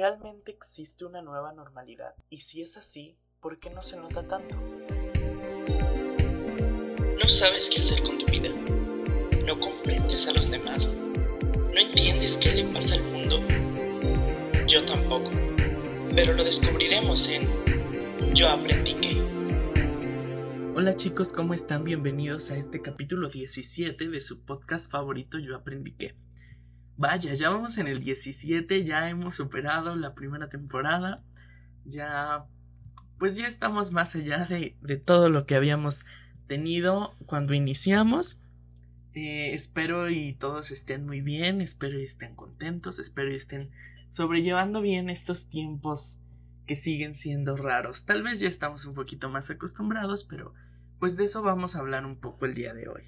¿realmente existe una nueva normalidad? Y si es así, ¿por qué no se nota tanto? No sabes qué hacer con tu vida. No comprendes a los demás. No entiendes qué le pasa al mundo. Yo tampoco. Pero lo descubriremos en Yo aprendí que. Hola chicos, ¿cómo están? Bienvenidos a este capítulo 17 de su podcast favorito Yo aprendí que. Vaya, ya vamos en el 17, ya hemos superado la primera temporada, ya pues ya estamos más allá de, todo lo que habíamos tenido cuando iniciamos. Eh, espero y todos estén muy bien, espero y estén contentos, espero y estén sobrellevando bien estos tiempos que siguen siendo raros. Tal vez ya estamos un poquito más acostumbrados, pero pues de eso vamos a hablar un poco el día de hoy.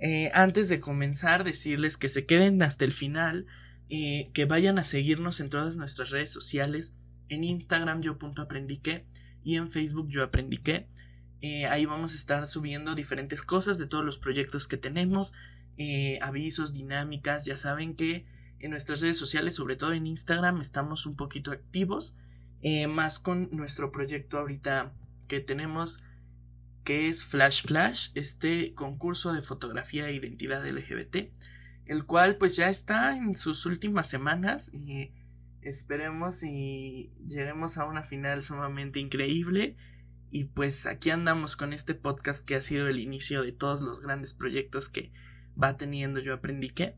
Eh, antes de comenzar, decirles que se queden hasta el final, eh, que vayan a seguirnos en todas nuestras redes sociales, en Instagram yo y en Facebook yo aprendí que. Eh, ahí vamos a estar subiendo diferentes cosas de todos los proyectos que tenemos, avisos, dinámicas, ya saben que en nuestras redes sociales, sobre todo en Instagram, estamos un poquito activos, más con nuestro proyecto ahorita que tenemos que es Flash Flash, este concurso de fotografía e identidad LGBT, el cual pues ya está en sus últimas semanas y esperemos y lleguemos a una final sumamente increíble. Y pues aquí andamos con este podcast que ha sido el inicio de todos los grandes proyectos que va teniendo yo aprendí que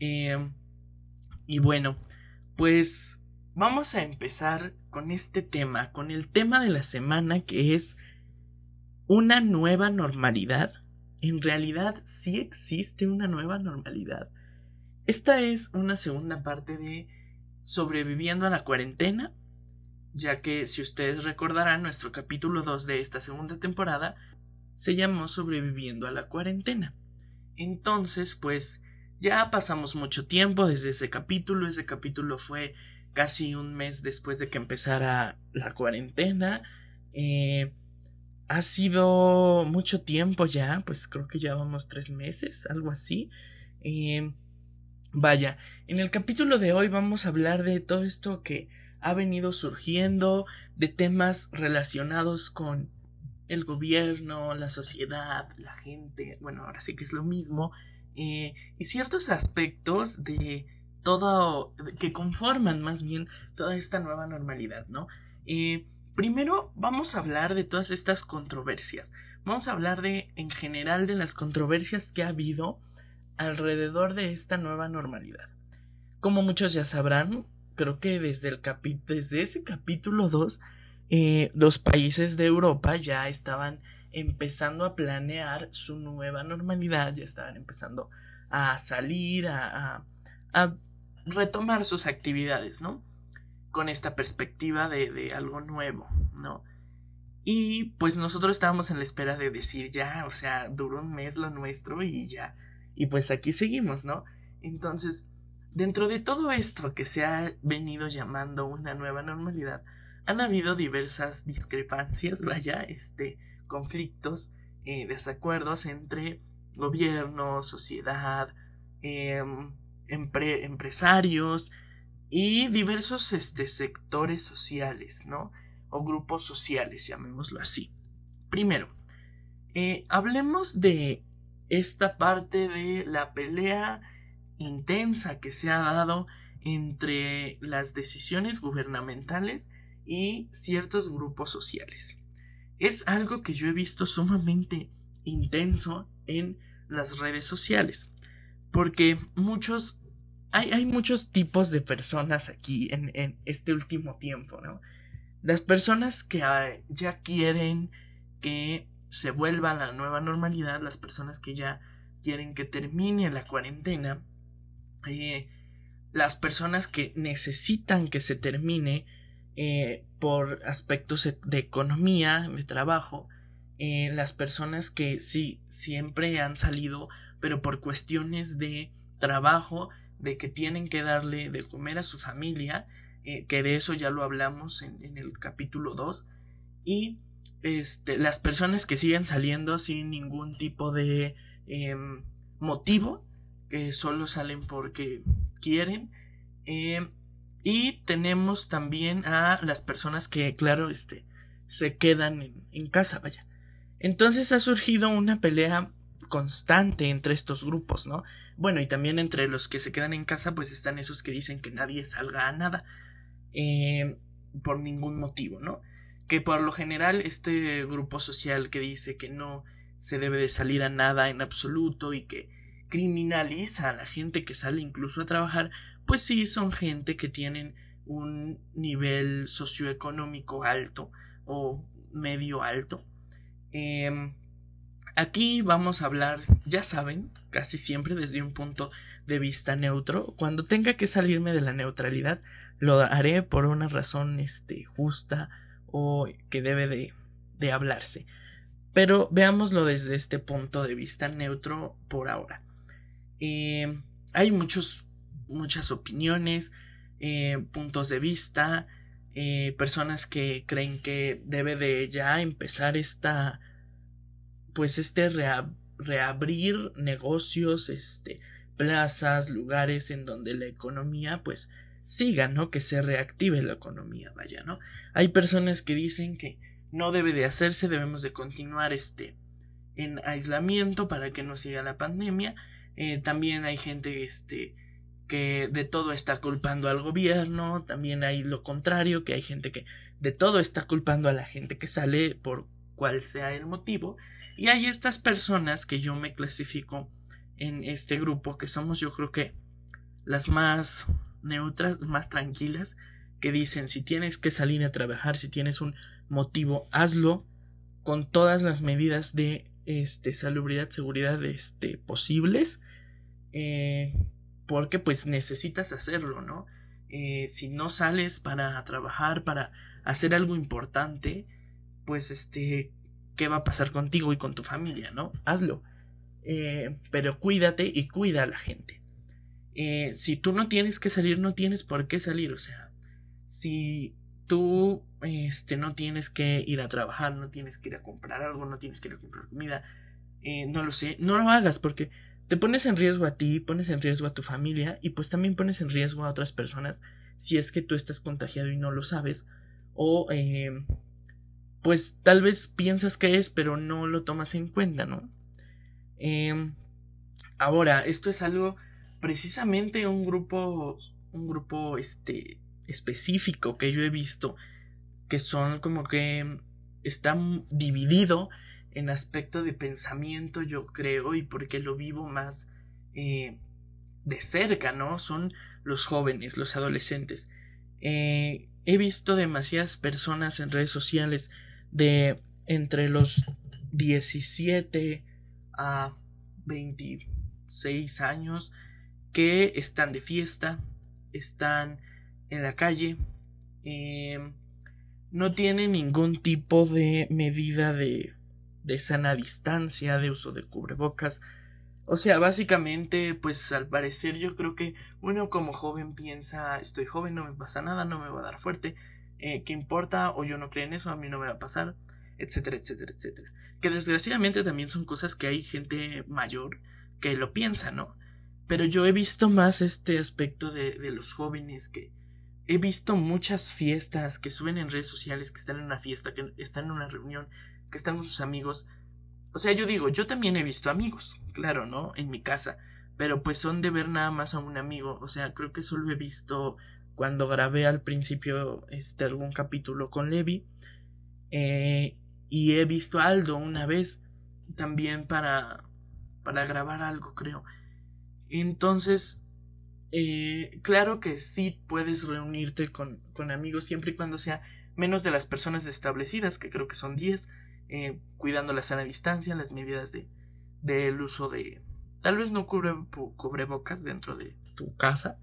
em, y bueno pues vamos a empezar con este tema con el tema de la semana que es una nueva normalidad? ¿En realidad sí existe una nueva normalidad? Esta es una segunda parte de Sobreviviendo a la cuarentena, ya que si ustedes recordarán, nuestro capítulo 2 de esta segunda temporada se llamó Sobreviviendo a la cuarentena. Entonces, pues ya pasamos mucho tiempo desde ese capítulo, ese capítulo fue casi un mes después de que empezara la cuarentena. Eh, ha sido mucho tiempo ya, pues creo que ya vamos tres meses, algo así. Eh, vaya, en el capítulo de hoy vamos a hablar de todo esto que ha venido surgiendo, de temas relacionados con el gobierno, la sociedad, la gente, bueno, ahora sí que es lo mismo, eh, y ciertos aspectos de todo, que conforman más bien toda esta nueva normalidad, ¿no? Eh, Primero vamos a hablar de todas estas controversias. Vamos a hablar de, en general, de las controversias que ha habido alrededor de esta nueva normalidad. Como muchos ya sabrán, creo que desde, el desde ese capítulo 2, eh, los países de Europa ya estaban empezando a planear su nueva normalidad, ya estaban empezando a salir, a retomar sus actividades, ¿no? Con esta perspectiva de, algo nuevo, ¿no? Y pues nosotros estábamos en la espera de decir ya, o sea, duró un mes lo nuestro y ya, y pues aquí seguimos, ¿no? Entonces, dentro de todo esto que se ha venido llamando una nueva normalidad, han habido diversas discrepancias, vaya, este, conflictos, eh, desacuerdos entre gobierno, sociedad, em, empresarios, y diversos este, sectores sociales, ¿no? O grupos sociales, llamémoslo así. Primero, eh, hablemos de esta parte de la pelea intensa que se ha dado entre las decisiones gubernamentales y ciertos grupos sociales. Es algo que yo he visto sumamente intenso en las redes sociales, porque muchos hay, muchos tipos de personas aquí en, este último tiempo, ¿no? Las personas que ah, ya quieren que se vuelva la nueva normalidad, las personas que ya quieren que termine la cuarentena, eh, las personas que necesitan que se termine eh, por aspectos de economía, de trabajo, eh, las personas que sí siempre han salido, pero por cuestiones de trabajo de que tienen que darle de comer a su familia, eh, que de eso ya lo hablamos en, el capítulo 2, y este, las personas que siguen saliendo sin ningún tipo de em, motivo, que solo salen porque quieren, em, Y tenemos también a las personas que, claro, este, se quedan en, en casa, vaya. Entonces ha surgido una pelea constante entre estos grupos, ¿no? Bueno, y también entre los que se quedan en casa, pues están esos que dicen que nadie salga a nada eh, por ningún motivo, ¿no? Que por lo general este grupo social que dice que no se debe de salir a nada en absoluto y que criminaliza a la gente que sale incluso a trabajar, pues sí son gente que tienen un nivel socioeconómico alto o medio alto. Eh, Aquí vamos a hablar, ya saben, casi siempre desde un punto de vista neutro. Cuando tenga que salirme de la neutralidad, lo haré por una razón este, justa o que debe de, de hablarse. Pero veámoslo desde este punto de vista neutro por ahora. Eh, hay muchos, muchas opiniones, eh, puntos de vista, eh, personas que creen que debe de ya empezar esta pues este reabrir negocios, este, plazas, lugares en donde la economía pues siga, ¿no? Que se reactive la economía, vaya, ¿no? Hay personas que dicen que no debe de hacerse, debemos de continuar este en aislamiento para que no siga la pandemia. Eh, también hay gente este que de todo está culpando al gobierno, también hay lo contrario, que hay gente que de todo está culpando a la gente que sale por cual sea el motivo y hay estas personas que yo me clasifico en este grupo, que somos yo creo que las más neutras, más tranquilas, que dicen si tienes que salir a trabajar, si tienes un motivo, hazlo con todas las medidas de este, salubridad, seguridad este, posibles, eh, porque pues necesitas hacerlo, ¿no? Eh, si no sales para trabajar, para hacer algo importante, pues este, qué va a pasar contigo y con tu familia, ¿no? Hazlo. Eh, pero cuídate y cuida a la gente. Eh, si tú no tienes que salir, no tienes por qué salir. O sea, si tú este, no tienes que ir a trabajar, no tienes que ir a comprar algo, no tienes que ir a comprar comida, eh, no lo sé, no lo hagas porque te pones en riesgo a ti, pones en riesgo a tu familia y pues también pones en riesgo a otras personas si es que tú estás contagiado y no lo sabes o pues tal vez piensas que es, pero no lo tomas en cuenta, ¿no? Em, ahora, esto es algo precisamente un grupo, un grupo este, específico que yo he visto, que son como que están dividido en aspecto de pensamiento, yo creo, y porque lo vivo más eh, de cerca, ¿no? Son los jóvenes, los adolescentes. Eh, he visto demasiadas personas en redes sociales de entre los 17 a 26 años que están de fiesta, están en la calle, em, no tienen ningún tipo de medida de, de sana distancia, de uso de cubrebocas. O sea, básicamente, pues al parecer yo creo que uno como joven piensa, estoy joven, no me pasa nada, no me va a dar fuerte, eh, ¿qué importa? O yo no creo en eso, a mí no me va a pasar, etcétera, etcétera, etcétera. Que desgraciadamente también son cosas que hay gente mayor que lo piensa, ¿no? Pero yo he visto más este aspecto de, de los jóvenes que he visto muchas fiestas que suben en redes sociales, que están en una fiesta, que están en una reunión, que están con sus amigos. O sea, yo digo, yo también he visto amigos, claro, ¿no? En mi casa, pero pues son de ver nada más a un amigo. O sea, creo que solo he visto cuando grabé al principio este, algún capítulo con Levi. Eh, y he visto a Aldo una vez también para, para grabar algo, creo. Entonces, eh, claro que sí puedes reunirte con, con, amigos siempre y cuando sea menos de las personas establecidas, que creo que son 10, eh, cuidando la sana distancia, las medidas de uso de tal vez no cubre, cubrebocas dentro de tu casa,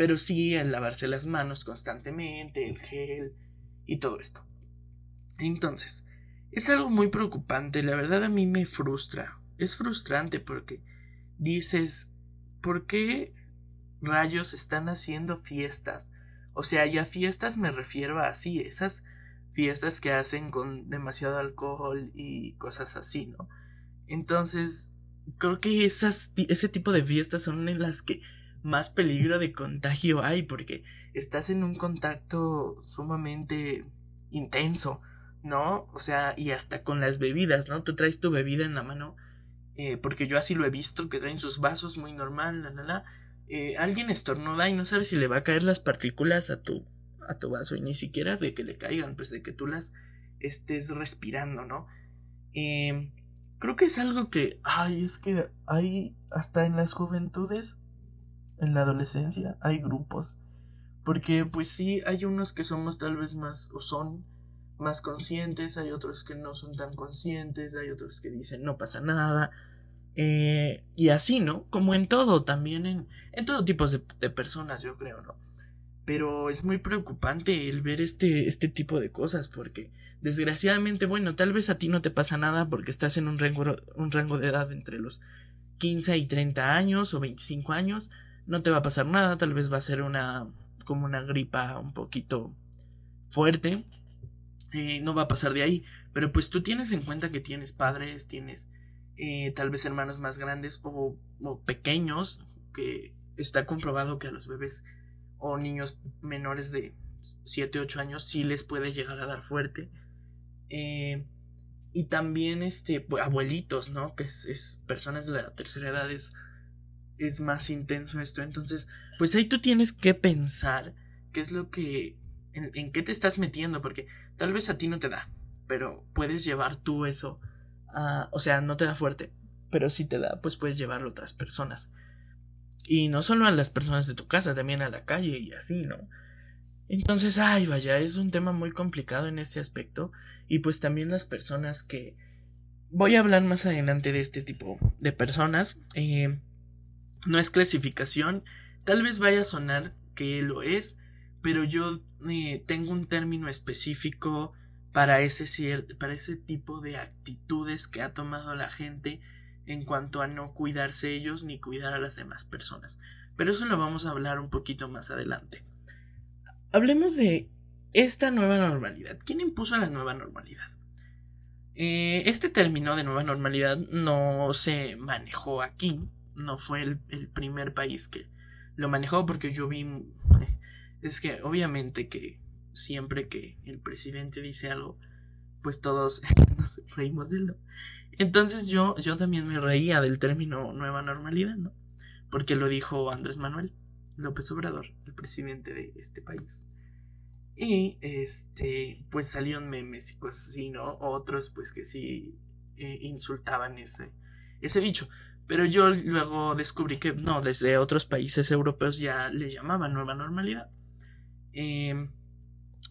pero sí el lavarse las manos constantemente, el gel y todo esto. Entonces, es algo muy preocupante, la verdad a mí me frustra, es frustrante porque dices, ¿por qué rayos están haciendo fiestas? O sea, ya fiestas me refiero a así, esas fiestas que hacen con demasiado alcohol y cosas así, ¿no? Entonces, creo que esas, ese tipo de fiestas son en las que más peligro de contagio hay porque estás en un contacto sumamente intenso, ¿no? O sea, y hasta con las bebidas, ¿no? Tú traes tu bebida en la mano, eh, porque yo así lo he visto, que traen sus vasos muy normal, la, la, la. Eh, alguien estornuda y no sabes si le va a caer las partículas a tu, a tu vaso y ni siquiera de que le caigan, pues de que tú las estés respirando, ¿no? Eh, creo que es algo que, ay, es que hay, hasta en las juventudes, en la adolescencia, hay grupos. Porque pues sí, hay unos que somos tal vez más, o son más conscientes, hay otros que no son tan conscientes, hay otros que dicen no pasa nada. Eh, y así, ¿no? Como en todo, también en, en todo tipo de, de, personas, yo creo, ¿no? Pero es muy preocupante el ver este, este tipo de cosas, porque desgraciadamente, bueno, tal vez a ti no te pasa nada porque estás en un rango, un rango de edad entre los 15 y 30 años o 25 años, no te va a pasar nada, tal vez va a ser una como una gripa un poquito fuerte, eh, no va a pasar de ahí, pero pues tú tienes en cuenta que tienes padres, tienes eh, tal vez hermanos más grandes o, o, pequeños, que está comprobado que a los bebés o niños menores de 7, 8 años sí les puede llegar a dar fuerte. Eh, y también este abuelitos, ¿no? Que es, es, personas de la tercera edad es, es más intenso esto. Entonces, pues ahí tú tienes que pensar qué es lo que en, qué te estás metiendo, porque tal vez a ti no te da, pero puedes llevar tú eso o sea, no te da fuerte, pero si te da, pues puedes llevarlo a otras personas. Y no solo a las personas de tu casa, también a la calle y así, ¿no? Entonces, ay, vaya, es un tema muy complicado en este aspecto. Y pues también las personas que... Voy a hablar más adelante de este tipo de personas. Eh, no es clasificación. Tal vez vaya a sonar que lo es, pero yo eh, tengo un término específico para ese, para ese tipo de actitudes que ha tomado la gente en cuanto a no cuidarse ellos ni cuidar a las demás personas. Pero eso lo vamos a hablar un poquito más adelante. Hablemos de esta nueva normalidad. ¿Quién impuso la nueva normalidad? Eh, este término de nueva normalidad no se manejó aquí, no fue el, el, primer país que lo manejó porque yo vi... Es que obviamente que siempre que el presidente dice algo, pues todos nos reímos de él. Entonces yo, yo también me reía del término nueva normalidad, ¿no? Porque lo dijo Andrés Manuel. López Obrador, el presidente de este país. Y este, pues salieron memes y cosas así, ¿no? Otros, pues que sí eh, insultaban ese, ese dicho. Pero yo luego descubrí que no, desde otros países europeos ya le llamaban nueva normalidad. Eh,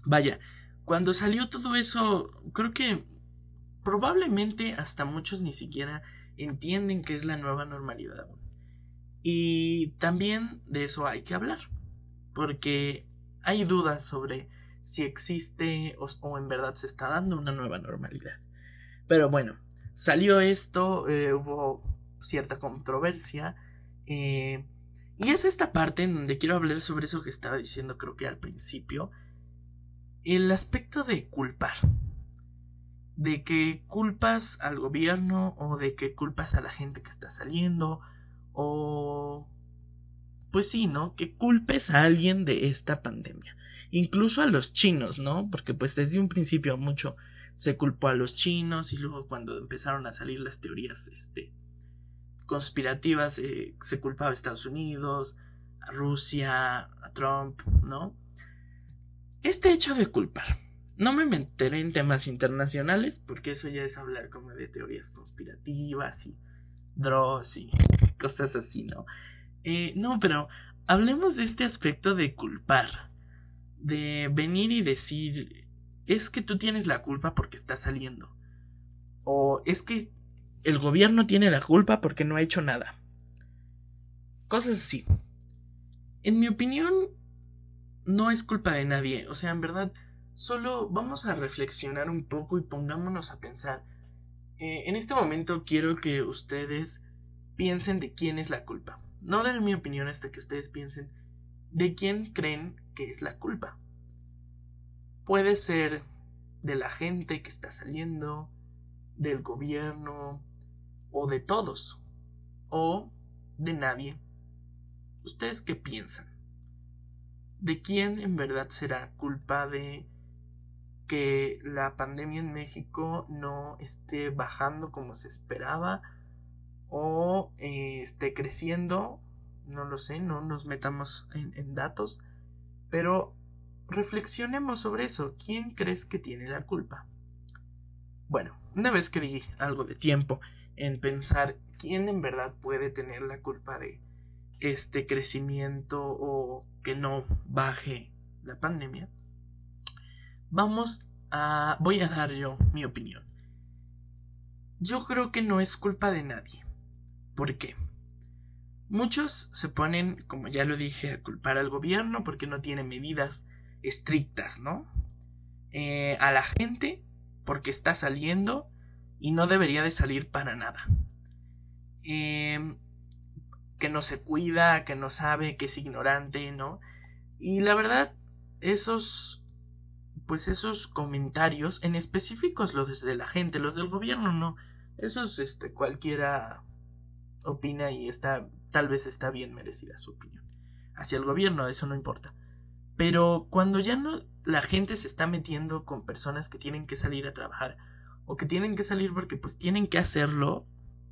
vaya, cuando salió todo eso, creo que probablemente hasta muchos ni siquiera entienden que es la nueva normalidad. Y también de eso hay que hablar, porque hay dudas sobre si existe o, o en verdad se está dando una nueva normalidad. Pero bueno, salió esto, eh, hubo cierta controversia. Eh, y es esta parte en donde quiero hablar sobre eso que estaba diciendo creo que al principio. El aspecto de culpar. De que culpas al gobierno o de que culpas a la gente que está saliendo o... Pues sí, ¿no? Que culpes a alguien de esta pandemia. Incluso a los chinos, ¿no? Porque pues desde un principio mucho se culpó a los chinos y luego cuando empezaron a salir las teorías este, conspirativas eh, se culpaba a Estados Unidos, a Rusia, a Trump, ¿no? Este hecho de culpar. No me meteré en temas internacionales porque eso ya es hablar como de teorías conspirativas y Dross y cosas así, ¿no? Eh, no, pero hablemos de este aspecto de culpar. De venir y decir, es que tú tienes la culpa porque estás saliendo. O es que el gobierno tiene la culpa porque no ha hecho nada. Cosas así. En mi opinión, no es culpa de nadie. O sea, en verdad, solo vamos a reflexionar un poco y pongámonos a pensar eh, en este momento quiero que ustedes piensen de quién es la culpa. No den mi opinión hasta que ustedes piensen de quién creen que es la culpa. Puede ser de la gente que está saliendo, del gobierno, o de todos, o de nadie. ¿Ustedes qué piensan? ¿De quién en verdad será culpa de que la pandemia en México no esté bajando como se esperaba o eh, esté creciendo? No lo sé, no nos metamos en datos, pero reflexionemos sobre eso. ¿Quién crees que tiene la culpa? Bueno, una vez que di algo de tiempo en pensar quién en verdad puede tener la culpa de este crecimiento o que no baje la pandemia, vamos a... voy a dar yo mi opinión. Yo creo que no es culpa de nadie. ¿Por qué? Muchos se ponen, como ya lo dije, a culpar al gobierno porque no tiene medidas estrictas, ¿no? Eh, a la gente porque está saliendo y no debería de salir para nada. Em, que no se cuida, que no sabe, que es ignorante, ¿no? Y la verdad, esos, pues esos comentarios, en específicos los de la gente, los del gobierno, no. Esos, este, cualquiera opina y está, tal vez está bien merecida su opinión. Hacia el gobierno, eso no importa. Pero cuando ya no la gente se está metiendo con personas que tienen que salir a trabajar o que tienen que salir porque pues tienen que hacerlo,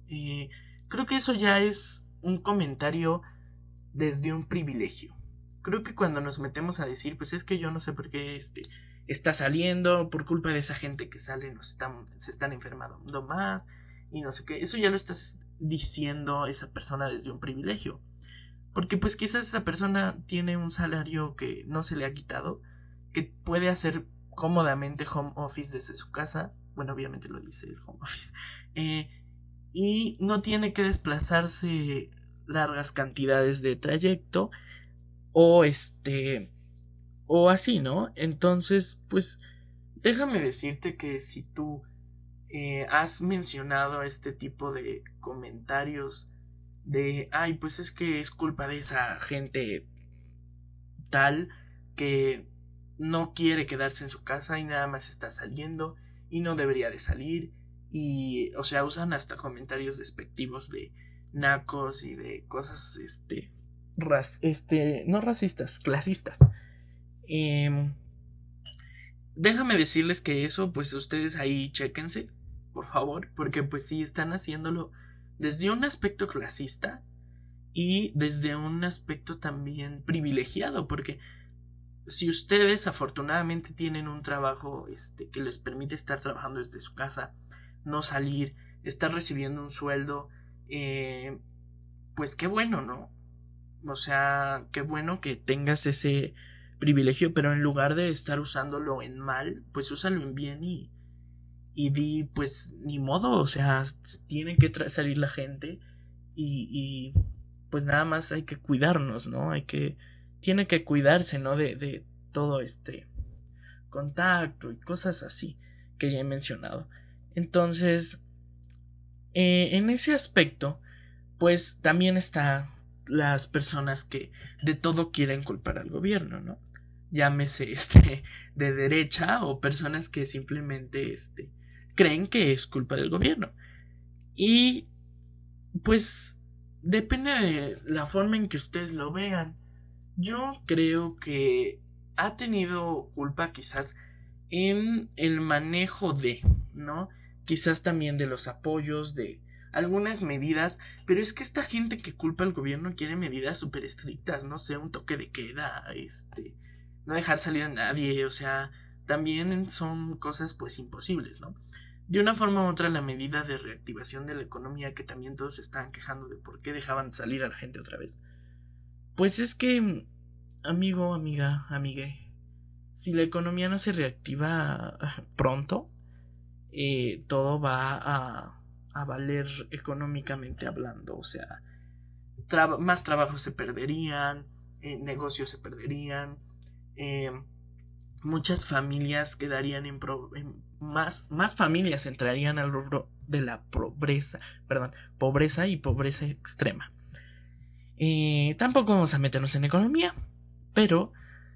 eh, creo que eso ya es un comentario desde un privilegio. Creo que cuando nos metemos a decir, pues es que yo no sé por qué este está saliendo por culpa de esa gente que sale, nos están, se están enfermando más y no sé qué, eso ya lo estás diciendo esa persona desde un privilegio. Porque pues quizás esa persona tiene un salario que no se le ha quitado, que puede hacer cómodamente home office desde su casa. Bueno, obviamente lo dice el home office. Eh, y no tiene que desplazarse largas cantidades de trayecto. O este. O así, ¿no? Entonces, pues. Déjame decirte que si tú eh, has mencionado este tipo de comentarios de, ay, pues es que es culpa de esa gente tal que no quiere quedarse en su casa y nada más está saliendo y no debería de salir y, o sea, usan hasta comentarios despectivos de nacos y de cosas, este, este, no racistas, clasistas. Em, déjame decirles que eso, pues ustedes ahí chequense, por favor, porque pues sí están haciéndolo desde un aspecto clasista y desde un aspecto también privilegiado, porque si ustedes afortunadamente tienen un trabajo este, que les permite estar trabajando desde su casa, no salir, estar recibiendo un sueldo, eh, pues qué bueno, ¿no? O sea, qué bueno que tengas ese privilegio, pero en lugar de estar usándolo en mal, pues úsalo en bien y, y di, pues, ni modo, o sea, tiene que salir la gente y, y, pues nada más hay que cuidarnos, ¿no? Hay que, tiene que cuidarse, ¿no? De, de todo este contacto y cosas así que ya he mencionado. Entonces, eh, en ese aspecto, pues también está las personas que de todo quieren culpar al gobierno, ¿no? Llámese este de derecha o personas que simplemente este creen que es culpa del gobierno. Y pues depende de la forma en que ustedes lo vean. Yo creo que ha tenido culpa quizás en el manejo de, ¿no? Quizás también de los apoyos, de algunas medidas, pero es que esta gente que culpa al gobierno quiere medidas súper estrictas, no sé, un toque de queda, este, no dejar salir a nadie, o sea, también son cosas pues imposibles, ¿no? De una forma u otra, la medida de reactivación de la economía, que también todos se estaban quejando de por qué dejaban salir a la gente otra vez. Pues es que, amigo, amiga, amigue, si la economía no se reactiva pronto, eh, todo va a, valer económicamente hablando. O sea, más trabajos se perderían, eh, negocios se perderían, eh, muchas familias quedarían en, más, más familias entrarían al rubro de la pobreza, perdón, pobreza y pobreza extrema. Eh, tampoco vamos a meternos en economía, pero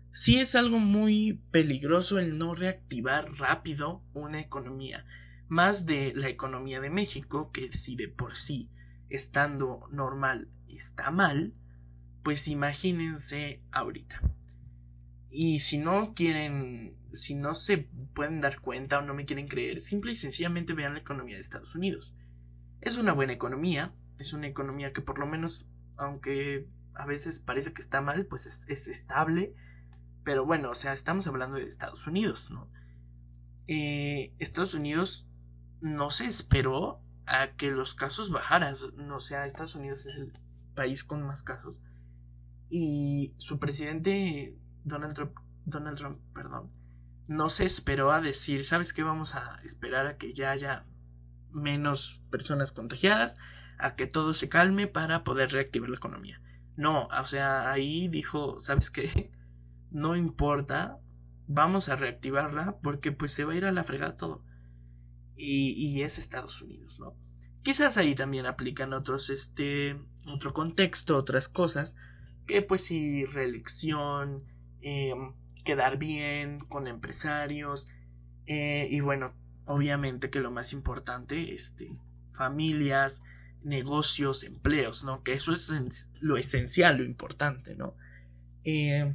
sí es algo muy peligroso el no reactivar rápido una economía, más de la economía de México, que si de por sí estando normal está mal, pues imagínense ahorita. Y si no quieren, si no se pueden dar cuenta o no me quieren creer, simple y sencillamente vean la economía de Estados Unidos. Es una buena economía, es una economía que por lo menos, aunque a veces parece que está mal, pues es, estable. Pero bueno, o sea, estamos hablando de Estados Unidos, ¿no? Eh, Estados Unidos no se esperó a que los casos bajaran. O sea, Estados Unidos es el país con más casos. Y su presidente, Donald Trump, Donald Trump, perdón, no se esperó a decir, ¿sabes qué? Vamos a esperar a que ya haya menos personas contagiadas, a que todo se calme para poder reactivar la economía. No, o sea, ahí dijo, ¿sabes qué? No importa, vamos a reactivarla porque pues se va a ir a la fregada todo. Y, y es Estados Unidos, ¿no? Quizás ahí también aplican otros, este, otro contexto, otras cosas, que pues sí, reelección, em, quedar bien con empresarios, eh, y bueno, obviamente que lo más importante, este, familias, negocios, empleos, ¿no? Que eso es lo esencial, lo importante, ¿no? Eh,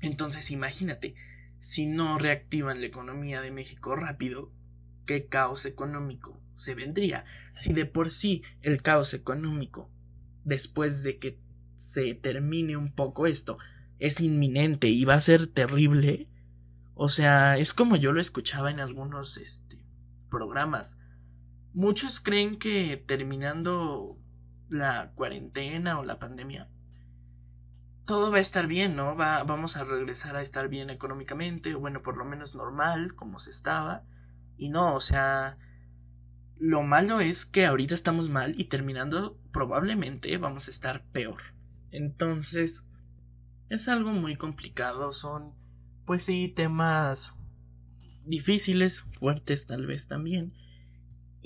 entonces, imagínate, si no reactivan la economía de México rápido, ¿qué caos económico se vendría? Si de por sí el caos económico, después de que se termine un poco esto, es inminente y va a ser terrible, o sea, es como yo lo escuchaba en algunos este, programas Muchos creen que terminando la cuarentena o la pandemia, todo va a estar bien, ¿no? Va, vamos a regresar a estar bien económicamente, o bueno, por lo menos normal, como se estaba. Y no, o sea, lo malo es que ahorita estamos mal y terminando probablemente vamos a estar peor. Entonces, es algo muy complicado, son, pues sí, temas difíciles, fuertes tal vez también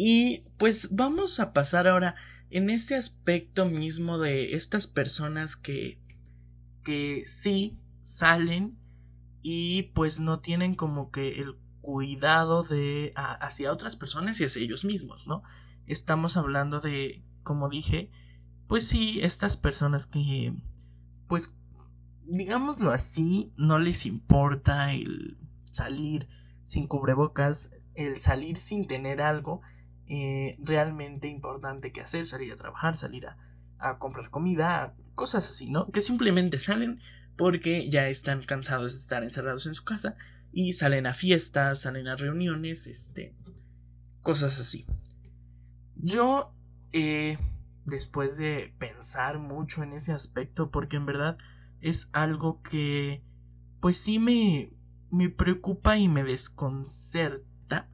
y pues vamos a pasar ahora en este aspecto mismo de estas personas que que sí salen y pues no tienen como que el cuidado de hacia otras personas y hacia ellos mismos, ¿no? Estamos hablando de, como dije, pues sí, estas personas que pues digámoslo así, no les importa el salir sin cubrebocas, el salir sin tener algo eh, realmente importante que hacer, salir a trabajar, salir a, comprar comida, cosas así, ¿no? Que simplemente salen porque ya están cansados de estar encerrados en su casa y salen a fiestas, salen a reuniones, este, cosas así. Yo, eh, después de pensar mucho en ese aspecto, porque en verdad es algo que, pues sí me, me preocupa y me desconcerta.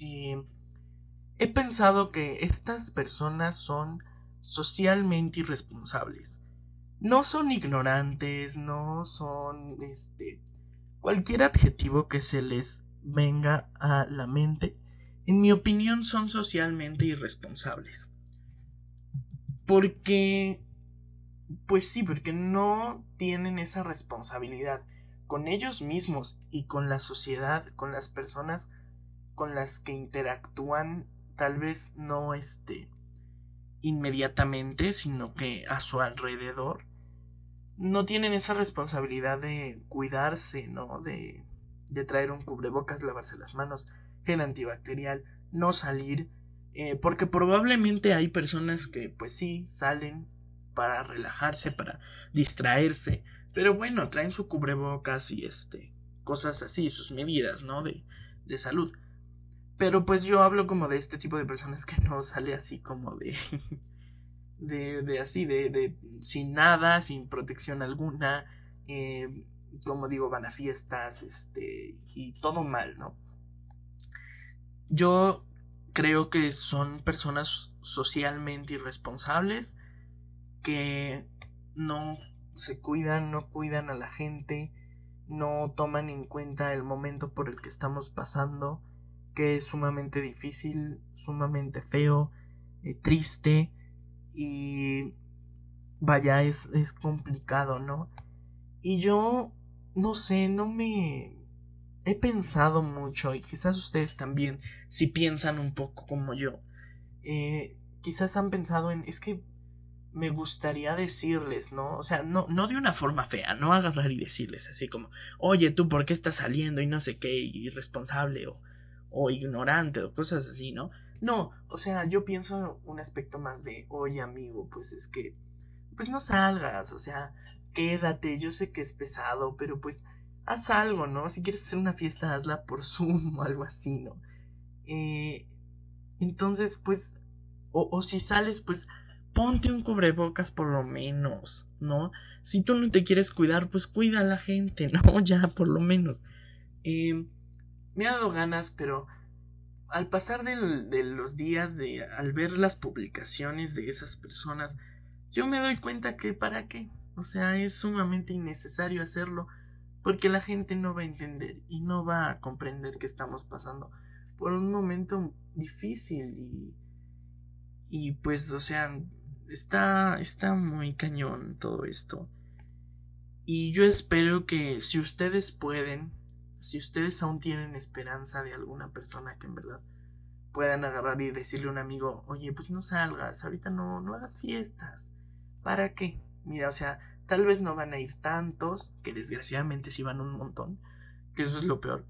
Eh, He pensado que estas personas son socialmente irresponsables. No son ignorantes, no son este cualquier adjetivo que se les venga a la mente. En mi opinión son socialmente irresponsables. Porque pues sí, porque no tienen esa responsabilidad con ellos mismos y con la sociedad, con las personas con las que interactúan tal vez no este inmediatamente, sino que a su alrededor no tienen esa responsabilidad de cuidarse, ¿no? De, de traer un cubrebocas, lavarse las manos, gel antibacterial, no salir, eh, porque probablemente hay personas que pues sí salen para relajarse, para distraerse, pero bueno, traen su cubrebocas y este, cosas así, sus medidas, ¿no? De, de salud. Pero pues yo hablo como de este tipo de personas que no sale así como de... de, de así, de, de, sin nada, sin protección alguna. Eh, como digo, van a fiestas, este, y todo mal, ¿no? Yo creo que son personas socialmente irresponsables que no se cuidan, no cuidan a la gente, no toman en cuenta el momento por el que estamos pasando que es sumamente difícil, sumamente feo, eh, triste y vaya, es, es complicado, ¿no? Y yo, no sé, no me... He pensado mucho y quizás ustedes también, si piensan un poco como yo, eh, quizás han pensado en, es que me gustaría decirles, ¿no? O sea, no, no de una forma fea, no agarrar y decirles así como, oye, tú, ¿por qué estás saliendo? Y no sé qué, irresponsable o, o ignorante o cosas así, ¿no? No, o sea, yo pienso un aspecto más de, oye, amigo, pues es que, pues no salgas, o sea, quédate, yo sé que es pesado, pero pues haz algo, ¿no? Si quieres hacer una fiesta, hazla por Zoom o algo así, ¿no? Eh, entonces, pues, o, o si sales, pues ponte un cubrebocas por lo menos, ¿no? Si tú no te quieres cuidar, pues cuida a la gente, ¿no? Ya, por lo menos. Eh, me ha dado ganas, pero al pasar de los días, de, al ver las publicaciones de esas personas, yo me doy cuenta que para qué. O sea, es sumamente innecesario hacerlo porque la gente no va a entender y no va a comprender que estamos pasando por un momento difícil y, y pues, o sea, está, está muy cañón todo esto. Y yo espero que si ustedes pueden, si ustedes aún tienen esperanza de alguna persona que en verdad puedan agarrar y decirle a un amigo, oye, pues no salgas, ahorita no, no hagas fiestas. ¿Para qué? Mira, o sea, tal vez no van a ir tantos, que desgraciadamente sí van un montón, que eso es lo peor.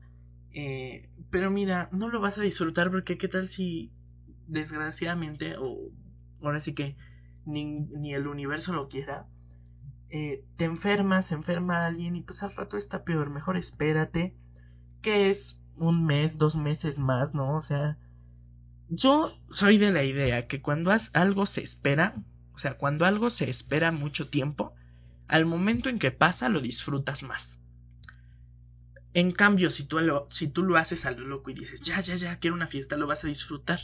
Eh, pero mira, no lo vas a disfrutar porque qué tal si desgraciadamente, o ahora sí que ni, el universo lo quiera, eh, te enfermas, se enferma alguien y pues al rato está peor. Mejor espérate, que es un mes, dos meses más, ¿no? O sea, yo soy de la idea que cuando algo se espera, o sea, cuando algo se espera mucho tiempo, al momento en que pasa lo disfrutas más. En cambio, si tú, lo, si tú lo haces a lo loco y dices, ya, ya, ya, quiero una fiesta, lo vas a disfrutar.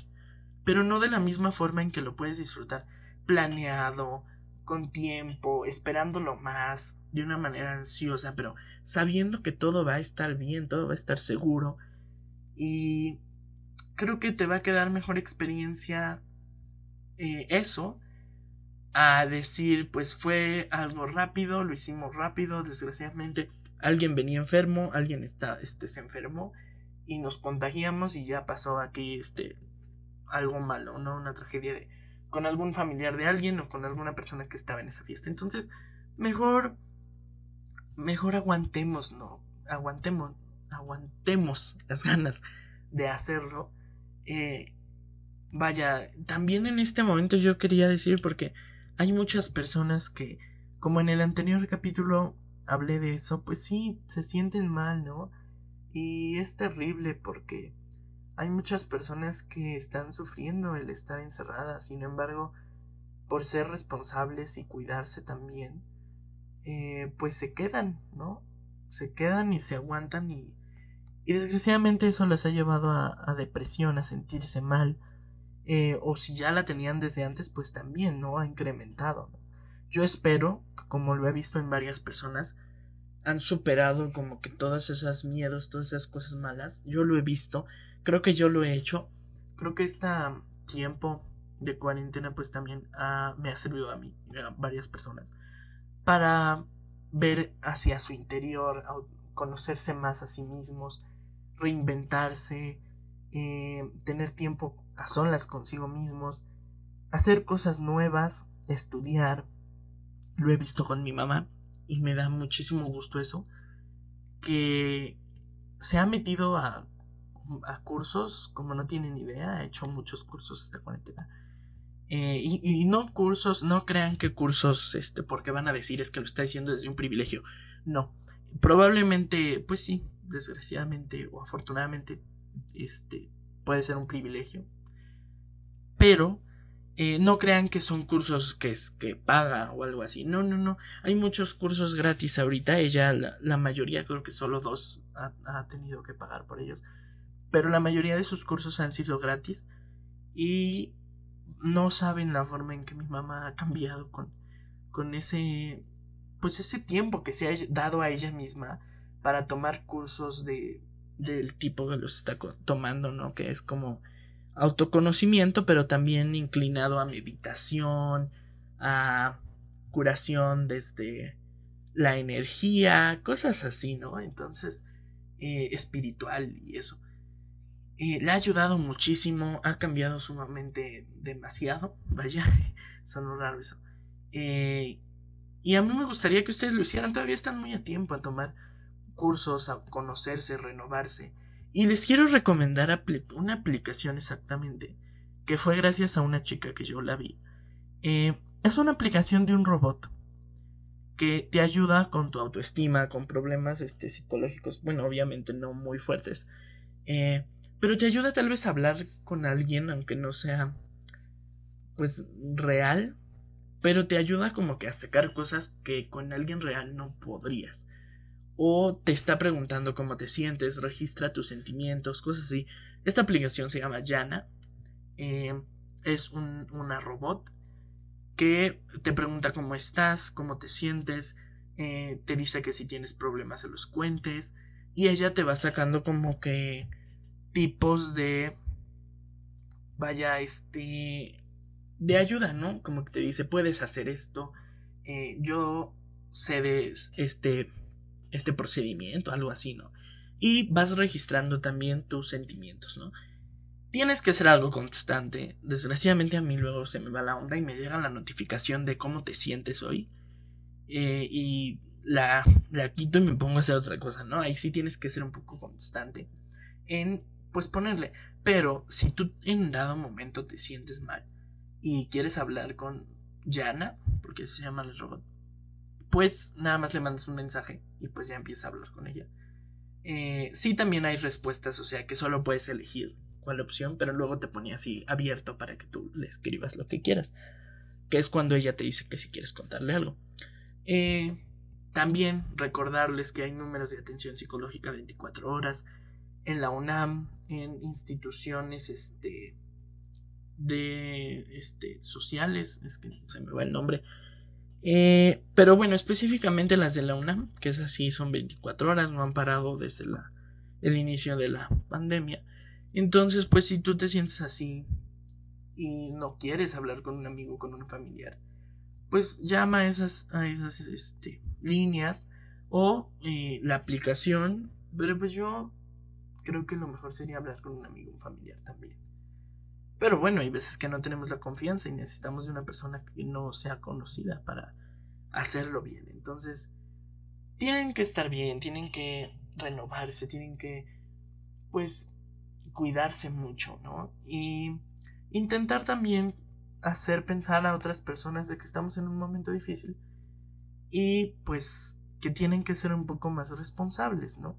Pero no de la misma forma en que lo puedes disfrutar planeado, con tiempo, esperándolo más, de una manera ansiosa, pero sabiendo que todo va a estar bien, todo va a estar seguro. Y creo que te va a quedar mejor experiencia eh, eso a decir, pues fue algo rápido, lo hicimos rápido, desgraciadamente alguien venía enfermo, alguien está, este, se enfermó y nos contagiamos y ya pasó aquí este algo malo, ¿no? Una tragedia de con algún familiar de alguien o con alguna persona que estaba en esa fiesta. Entonces, mejor, mejor aguantemos, ¿no? Aguantemos, aguantemos las ganas de hacerlo. Eh, vaya, también en este momento yo quería decir, porque hay muchas personas que, como en el anterior capítulo hablé de eso, pues sí, se sienten mal, ¿no? Y es terrible porque hay muchas personas que están sufriendo el estar encerradas, sin embargo, por ser responsables y cuidarse también, eh, pues se quedan, ¿no? Se quedan y se aguantan y, y desgraciadamente eso las ha llevado a, depresión, a sentirse mal, eh, o si ya la tenían desde antes, pues también, ¿no? Ha incrementado. Yo espero, como lo he visto en varias personas, han superado como que todas esas miedos, todas esas cosas malas. Yo lo he visto creo que yo lo he hecho. Creo que este tiempo de cuarentena pues también me ha servido a mí, a varias personas, para ver hacia su interior, conocerse más a sí mismos, reinventarse, eh, tener tiempo a solas consigo mismos, hacer cosas nuevas, estudiar. Lo he visto con mi mamá y me da muchísimo gusto eso, que se ha metido a a cursos, como no tienen idea, he hecho muchos cursos esta cuarentena. Eh, y, no cursos, no crean que cursos, este, porque van a decir es que lo está diciendo desde un privilegio. No, probablemente, pues sí, desgraciadamente o afortunadamente, este, puede ser un privilegio. Pero eh, no crean que son cursos que, es, que paga o algo así. No, no, no. Hay muchos cursos gratis ahorita. Ella, la, mayoría, creo que solo dos ha tenido que pagar por ellos pero la mayoría de sus cursos han sido gratis y no saben la forma en que mi mamá ha cambiado con, con ese pues ese tiempo que se ha dado a ella misma para tomar cursos de del tipo que los está tomando, ¿no? Que es como autoconocimiento, pero también inclinado a meditación, a curación desde la energía, cosas así, ¿no? Entonces, eh, espiritual y eso le ha ayudado muchísimo, ha cambiado sumamente demasiado, vaya, son raro. Eh, y a mí me gustaría que ustedes lo hicieran. Todavía están muy a tiempo a tomar cursos, a conocerse, renovarse. Y les quiero recomendar una aplicación exactamente, que fue gracias a una chica que yo la vi. Eh, es una aplicación de un robot que te ayuda con tu autoestima, con problemas este, psicológicos, bueno, obviamente no muy fuertes, eh, pero te ayuda tal vez a hablar con alguien, aunque no sea, pues, real, pero te ayuda como que a sacar cosas que con alguien real no podrías. O te está preguntando cómo te sientes, registra tus sentimientos, cosas así. Esta aplicación se llama Yana. Eh, es un, una robot que te pregunta cómo estás, cómo te sientes, eh, te dice que si tienes problemas se los cuentes y ella te va sacando como que tipos de vaya este de ayuda, ¿no? Como que te dice puedes hacer esto, eh, yo sé este este procedimiento, algo así, ¿no? Y vas registrando también tus sentimientos, ¿no? Tienes que hacer algo constante. Desgraciadamente a mí luego se me va la onda y me llega la notificación de cómo te sientes hoy. Eh, y la, la quito y me pongo a hacer otra cosa, ¿no? Ahí sí tienes que ser un poco constante en, pues, ponerle. Pero si tú en dado momento te sientes mal y quieres hablar con Yana, porque se llama el robot, pues nada más le mandas un mensaje y pues ya empiezas a hablar con ella. Eh, sí también hay respuestas, o sea que solo puedes elegir cuál opción, pero luego te ponía así abierto para que tú le escribas lo que quieras, que es cuando ella te dice que si quieres contarle algo. Eh, también recordarles que hay números de atención psicológica 24 horas en la UNAM, en instituciones este, de este, sociales, es que se me va el nombre. Eh, pero bueno, específicamente las de la UNAM, que es así, son 24 horas, no han parado desde la, el inicio de la pandemia. Entonces, pues si tú te sientes así y no quieres hablar con un amigo, con un familiar, pues llama a esas, esas este, líneas o eh, la aplicación, pero pues yo creo que lo mejor sería hablar con un amigo, un familiar también. Pero bueno, hay veces que no tenemos la confianza y necesitamos de una persona que no sea conocida para hacerlo bien. Entonces, tienen que estar bien, tienen que renovarse, tienen que, pues, cuidarse mucho, ¿no? Y intentar también hacer pensar a otras personas de que estamos en un momento difícil y pues que tienen que ser un poco más responsables, ¿no?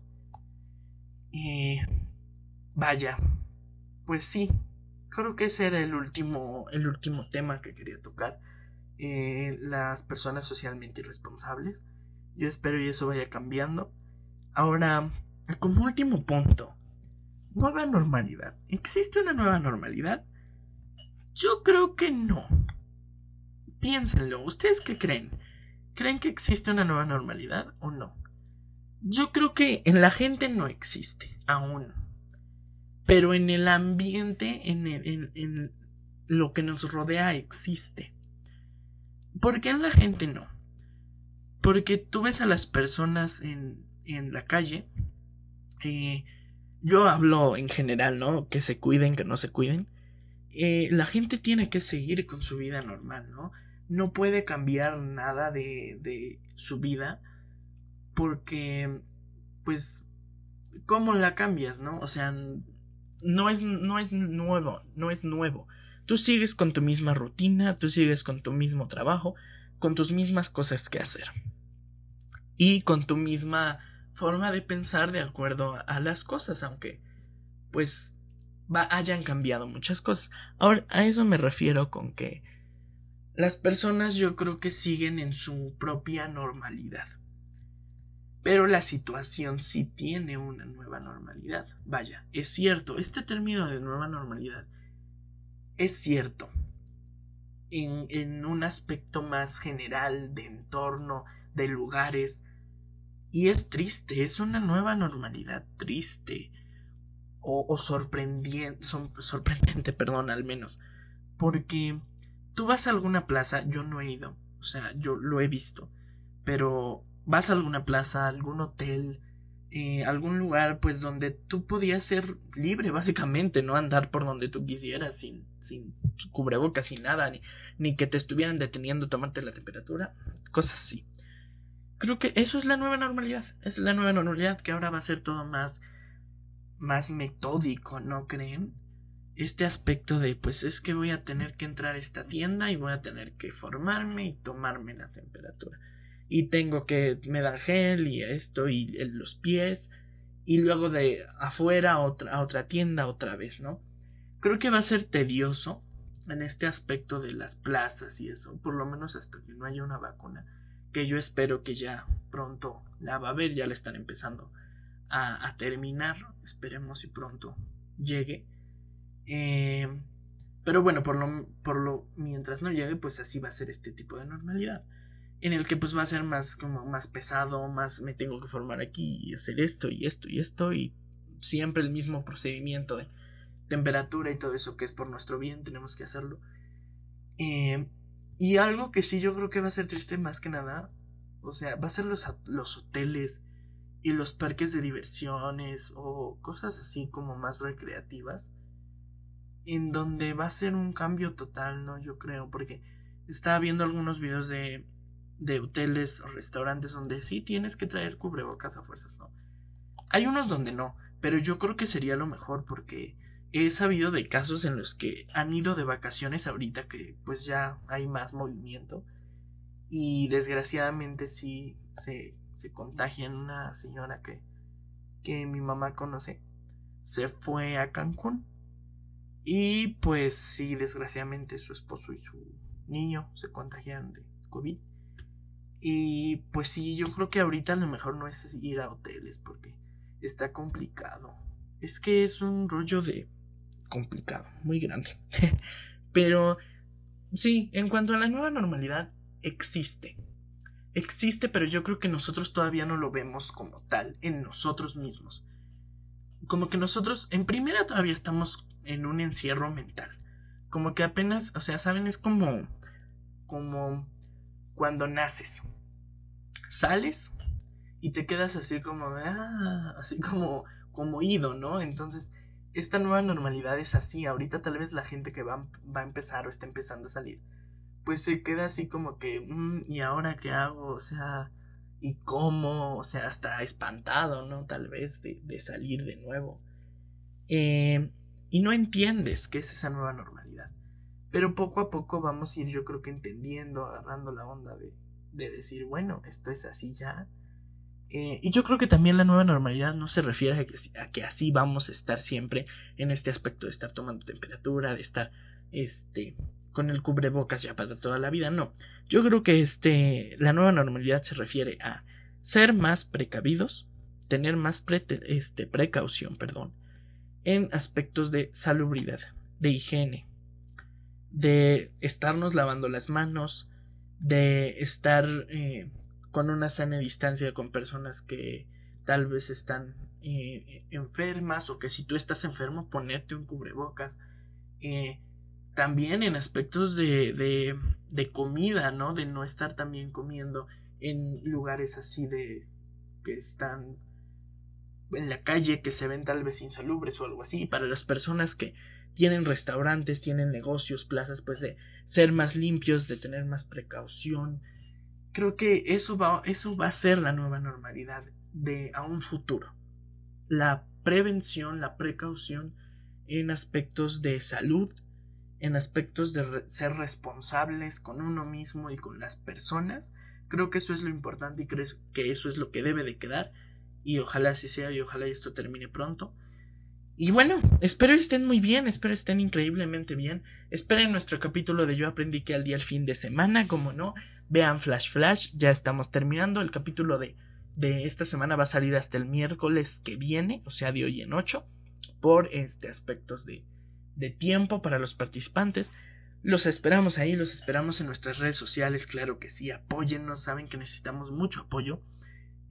Y vaya, pues sí, creo que ese era el último, el último tema que quería tocar. Eh, las personas socialmente irresponsables. Yo espero y eso vaya cambiando. Ahora, como último punto, nueva normalidad. ¿Existe una nueva normalidad? Yo creo que no. Piénsenlo, ¿ustedes qué creen? ¿Creen que existe una nueva normalidad o no? Yo creo que en la gente no existe, aún. Pero en el ambiente, en, en lo que nos rodea, existe. ¿Por qué en la gente no? Porque tú ves a las personas en, la calle, eh, yo hablo en general, ¿no? Que se cuiden, que no se cuiden. Eh, la gente tiene que seguir con su vida normal, ¿no? No puede cambiar nada de su vida porque, pues, ¿cómo la cambias, no? O sea, no es, no es nuevo, no es nuevo. Tú sigues con tu misma rutina, tú sigues con tu mismo trabajo, con tus mismas cosas que hacer. Y con tu misma forma de pensar de acuerdo a, las cosas, aunque pues hayan cambiado muchas cosas. Ahora, a eso me refiero con que las personas yo creo que siguen en su propia normalidad. Pero la situación sí tiene una nueva normalidad. Vaya, es cierto, este término de nueva normalidad es cierto. En, en un aspecto más general de entorno, de lugares, y es triste, es una nueva normalidad triste. O, o sorprendente, sorprendente, perdón, al menos. Porque tú vas a alguna plaza, yo no he ido, o sea, yo lo he visto, pero vas a alguna plaza, algún hotel, eh, algún lugar pues donde tú podías ser libre básicamente, no andar por donde tú quisieras sin, sin cubrebocas, sin nada, ni, que te estuvieran deteniendo tomarte la temperatura, cosas así. Creo que eso es la nueva normalidad, es la nueva normalidad que ahora va a ser todo más, más metódico, ¿no creen? Este aspecto de pues es que voy a tener que entrar a esta tienda y voy a tener que formarme y tomarme la temperatura y tengo que me da gel y esto y los pies y luego de afuera a otra, otra tienda otra vez, ¿no? Creo que va a ser tedioso en este aspecto de las plazas y eso, por lo menos hasta que no haya una vacuna, que yo espero que ya pronto la va a haber, ya la están empezando a, terminar, esperemos y pronto llegue. Eh, pero bueno, por lo, por lo mientras no llegue, pues así va a ser este tipo de normalidad en el que pues va a ser más como más pesado, más me tengo que formar aquí y hacer esto y esto y esto y siempre el mismo procedimiento de temperatura y todo eso que es por nuestro bien, tenemos que hacerlo. Eh, y algo que sí yo creo que va a ser triste más que nada, o sea, va a ser los, los hoteles y los parques de diversiones o cosas así como más recreativas, en donde va a ser un cambio total, ¿no? Yo creo, porque estaba viendo algunos videos de de hoteles o restaurantes donde sí tienes que traer cubrebocas a fuerzas, ¿no? Hay unos donde no, pero yo creo que sería lo mejor porque he sabido de casos en los que han ido de vacaciones ahorita que pues ya hay más movimiento y desgraciadamente sí se, se contagia una señora que, que mi mamá conoce se fue a Cancún y pues sí desgraciadamente su esposo y su niño se contagian de COVID y pues sí, yo creo que ahorita lo mejor no es ir a hoteles porque está complicado. Es que es un rollo de complicado, muy grande. pero sí, en cuanto a la nueva normalidad, existe. Existe, pero yo creo que nosotros todavía no lo vemos como tal en nosotros mismos. Como que nosotros en primera todavía estamos en un encierro mental. Como que apenas, o sea, saben, es como como cuando naces. Sales y te quedas así como, ah, así como, como ido, ¿no? Entonces, esta nueva normalidad es así. Ahorita tal vez la gente que va, va a empezar o está empezando a salir, pues se queda así como que, mm, ¿y ahora qué hago? O sea, ¿y cómo? O sea, hasta espantado, ¿no? Tal vez de, de salir de nuevo. Eh, y no entiendes qué es esa nueva normalidad. Pero poco a poco vamos a ir, yo creo que entendiendo, agarrando la onda de, de decir, bueno, esto es así ya. Eh, y yo creo que también la nueva normalidad no se refiere a que, a que, así vamos a estar siempre en este aspecto de estar tomando temperatura, de estar este, con el cubrebocas ya para toda la vida. No, yo creo que este, la nueva normalidad se refiere a ser más precavidos, tener más este, precaución, perdón, en aspectos de salubridad, de higiene, de estarnos lavando las manos, de estar eh, con una sana distancia con personas que tal vez están eh, enfermas o que si tú estás enfermo ponerte un cubrebocas. Eh, también en aspectos de, de, de, comida, ¿no? De no estar también comiendo en lugares así de que están en la calle, que se ven tal vez insalubres o algo así. Para las personas que tienen restaurantes, tienen negocios, plazas, pues de ser más limpios, de tener más precaución. Creo que eso va, eso va a ser la nueva normalidad de a un futuro. La prevención, la precaución en aspectos de salud, en aspectos de ser responsables con uno mismo y con las personas. Creo que eso es lo importante y creo que eso es lo que debe de quedar. Y ojalá así sea y ojalá esto termine pronto. Y bueno, espero estén muy bien, espero estén increíblemente bien. Esperen nuestro capítulo de Yo aprendí que al día el fin de semana, como no. Vean Flash Flash, ya estamos terminando. El capítulo de, de esta semana va a salir hasta el miércoles que viene, o sea, de hoy en 8, por este aspectos de, de tiempo para los participantes. Los esperamos ahí, los esperamos en nuestras redes sociales, claro que sí, apóyennos, saben que necesitamos mucho apoyo.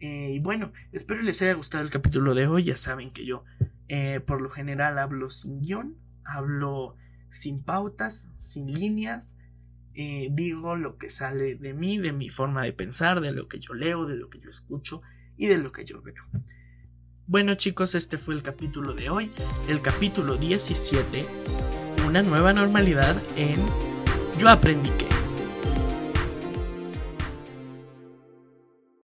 Eh, y bueno, espero les haya gustado el capítulo de hoy, ya saben que yo eh, por lo general hablo sin guion, hablo sin pautas, sin líneas, eh, digo lo que sale de mí, de mi forma de pensar, de lo que yo leo, de lo que yo escucho y de lo que yo veo. Bueno chicos, este fue el capítulo de hoy, el capítulo 17, una nueva normalidad en Yo aprendí que.